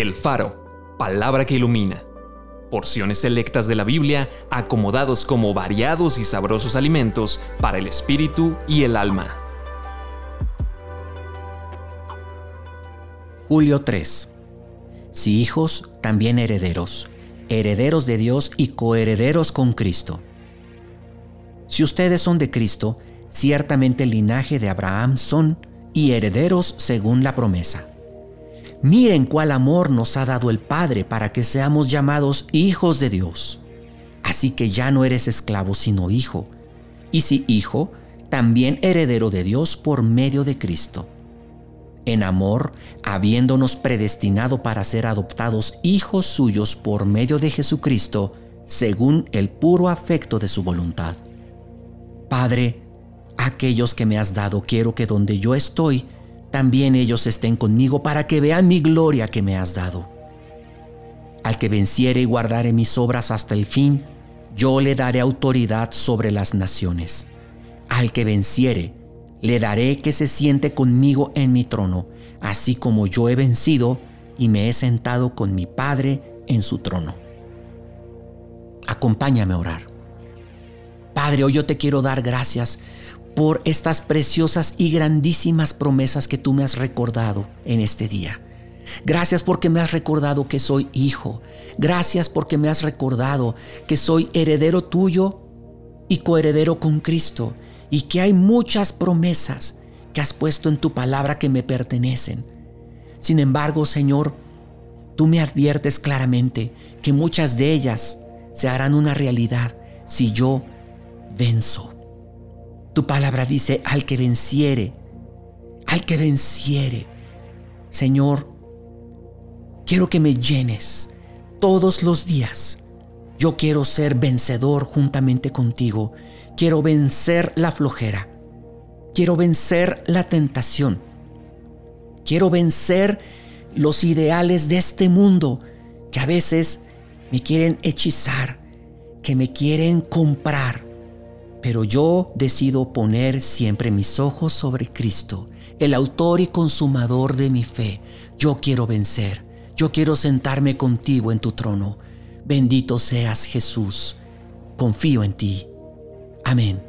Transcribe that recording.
El Faro, palabra que ilumina. Porciones selectas de la Biblia acomodados como variados y sabrosos alimentos para el espíritu y el alma. Julio 3. Si hijos, también herederos, herederos de Dios y coherederos con Cristo. Si ustedes son de Cristo, ciertamente el linaje de Abraham son y herederos según la promesa. Miren cuál amor nos ha dado el Padre para que seamos llamados hijos de Dios. Así que ya no eres esclavo sino hijo, y si hijo, también heredero de Dios por medio de Cristo. En amor, habiéndonos predestinado para ser adoptados hijos suyos por medio de Jesucristo, según el puro afecto de su voluntad. Padre, aquellos que me has dado quiero que donde yo estoy, también ellos estén conmigo para que vean mi gloria que me has dado. Al que venciere y guardare mis obras hasta el fin, yo le daré autoridad sobre las naciones. Al que venciere, le daré que se siente conmigo en mi trono, así como yo he vencido y me he sentado con mi Padre en su trono. Acompáñame a orar. Padre, hoy yo te quiero dar gracias por estas preciosas y grandísimas promesas que tú me has recordado en este día. Gracias porque me has recordado que soy hijo. Gracias porque me has recordado que soy heredero tuyo y coheredero con Cristo y que hay muchas promesas que has puesto en tu palabra que me pertenecen. Sin embargo, Señor, tú me adviertes claramente que muchas de ellas se harán una realidad si yo venzo. Tu palabra dice, al que venciere, al que venciere. Señor, quiero que me llenes todos los días. Yo quiero ser vencedor juntamente contigo. Quiero vencer la flojera. Quiero vencer la tentación. Quiero vencer los ideales de este mundo que a veces me quieren hechizar, que me quieren comprar pero yo decido poner siempre mis ojos sobre Cristo, el autor y consumador de mi fe. Yo quiero vencer. Yo quiero sentarme contigo en tu trono. Bendito seas Jesús. Confío en ti. Amén.